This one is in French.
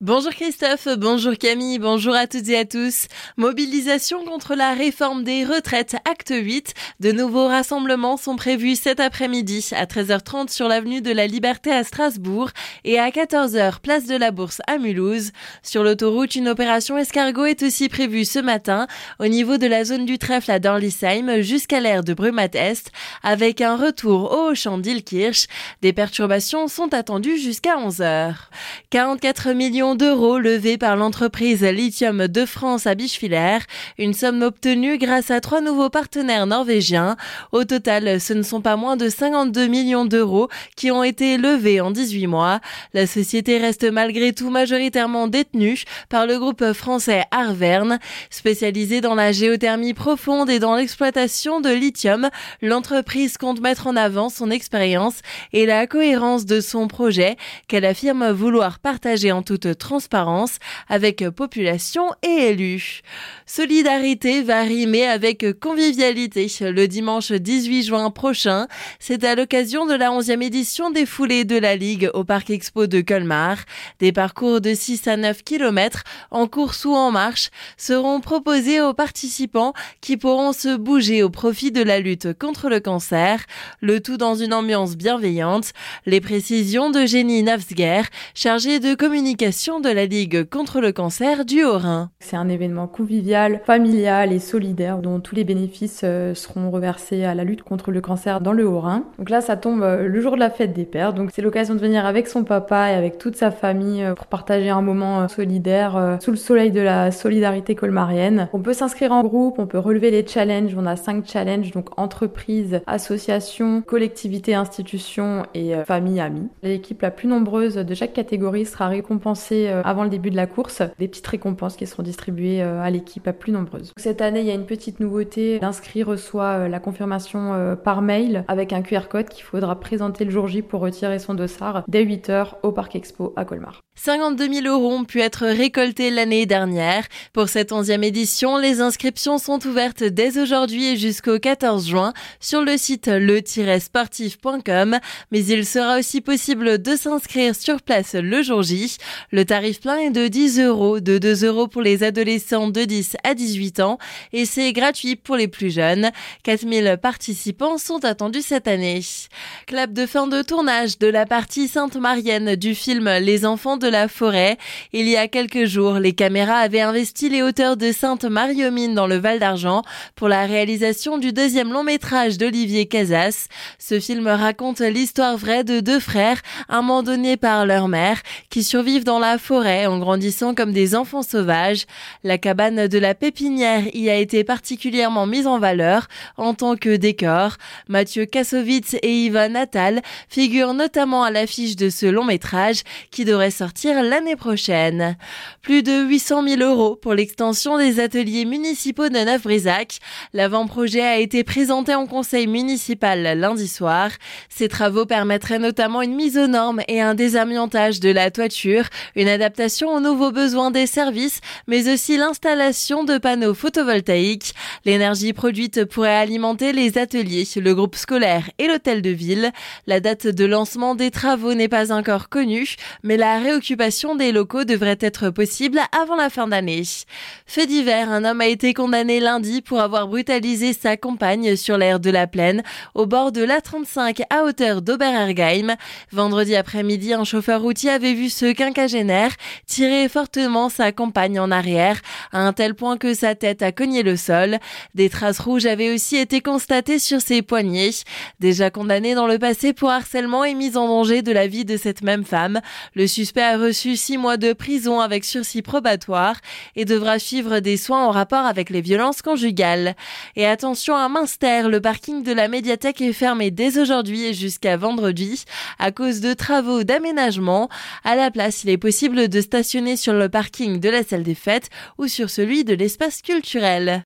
Bonjour Christophe, bonjour Camille, bonjour à toutes et à tous. Mobilisation contre la réforme des retraites, acte 8. De nouveaux rassemblements sont prévus cet après-midi à 13h30 sur l'avenue de la Liberté à Strasbourg et à 14h place de la Bourse à Mulhouse. Sur l'autoroute, une opération escargot est aussi prévue ce matin au niveau de la zone du trèfle à Dorlisheim jusqu'à l'aire de Brumat-Est avec un retour au champ d'Ilkirch. Des perturbations sont attendues jusqu'à 11h. 44 millions d'euros levés par l'entreprise Lithium de France à Bischwiller, une somme obtenue grâce à trois nouveaux partenaires norvégiens. Au total, ce ne sont pas moins de 52 millions d'euros qui ont été levés en 18 mois. La société reste malgré tout majoritairement détenue par le groupe français Arverne, spécialisé dans la géothermie profonde et dans l'exploitation de lithium. L'entreprise compte mettre en avant son expérience et la cohérence de son projet qu'elle affirme vouloir partager en toute transparence avec population et élus. Solidarité va rimer avec convivialité le dimanche 18 juin prochain. C'est à l'occasion de la 11e édition des foulées de la Ligue au Parc Expo de Colmar. Des parcours de 6 à 9 km en course ou en marche seront proposés aux participants qui pourront se bouger au profit de la lutte contre le cancer, le tout dans une ambiance bienveillante. Les précisions de Jenny Navsger, chargée de communication de la Ligue contre le cancer du Haut-Rhin. C'est un événement convivial, familial et solidaire dont tous les bénéfices euh, seront reversés à la lutte contre le cancer dans le Haut-Rhin. Donc là, ça tombe euh, le jour de la fête des pères. Donc c'est l'occasion de venir avec son papa et avec toute sa famille euh, pour partager un moment solidaire sous le soleil de la solidarité colmarienne. On peut s'inscrire en groupe, on peut relever les challenges. On a cinq challenges, donc entreprises, associations, collectivités, institutions et familles, amis. L'équipe la plus nombreuse de chaque catégorie sera récompensée euh, avant le début de la course, des petites récompenses qui seront distribuées euh, à l'équipe à plus nombreuse. Cette année, il y a une petite nouveauté. L'inscrit reçoit euh, la confirmation par mail avec un QR code qu'il faudra présenter le jour J pour retirer son dossard dès 8h au Parc Expo à Colmar. 52 000 euros ont pu être récoltés l'année dernière. Pour cette 11e édition, les inscriptions sont ouvertes dès aujourd'hui et jusqu'au 14 juin sur le site le-sportif.com, mais il sera aussi possible de s'inscrire sur place le jour J. Le tarif plein est de 10 euros, de 2 euros pour les adolescents de 10 à 18 ans et c'est gratuit pour les plus jeunes. 4000 participants sont attendus cette année. Clap de fin de tournage de la partie Sainte-Marienne du film Les enfants de la forêt. Il y a quelques jours, les caméras avaient investi les hauteurs de Sainte-Marie-aux-Mines dans le Val d'Argent pour la réalisation du deuxième long métrage d'Olivier Casas. Ce film raconte l'histoire vraie de deux frères abandonnés par leur mère qui survivent dans la forêt en grandissant comme des enfants sauvages. La cabane de la pépinière y a été particulièrement mise en valeur en tant que décor. Mathieu Kassovitz et Ivan Natal figurent notamment à l'affiche de ce long métrage qui devrait sortir l'année prochaine. Plus de 800 000 euros pour l'extension des ateliers municipaux de Neuf-Brisac. L'avant-projet a été présenté en conseil municipal lundi soir. Ces travaux permettraient notamment une mise aux normes et un désamiantage de la toiture, une adaptation aux nouveaux besoins des services, mais aussi l'installation de panneaux photovoltaïques. L'énergie produite pourrait alimenter les ateliers, le groupe scolaire et l'hôtel de ville. La date de lancement des travaux n'est pas encore connue, mais la réoccupation des locaux devrait être possible avant la fin d'année. Fait divers, un homme a été condamné lundi pour avoir brutalisé sa compagne sur l'air de la Plaine, au bord de l'A35 à hauteur d'Oberergheim. Vendredi après-midi, un chauffeur routier avait vu ce quinquagénaire tirer fortement sa compagne en arrière, à un tel point que sa tête a cogné le sol. Des traces rouges avaient aussi été constatées sur ses poignets. Déjà condamné dans le passé pour harcèlement et mise en danger de la vie de cette même femme, le suspect a reçu six mois de prison avec sursis probatoire et devra suivre des soins en rapport avec les violences conjugales. Et attention à Minster, le parking de la médiathèque est fermé dès aujourd'hui et jusqu'à vendredi à cause de travaux d'aménagement. À la place, il est possible de stationner sur le parking de la salle des fêtes ou sur celui de l'espace culturel.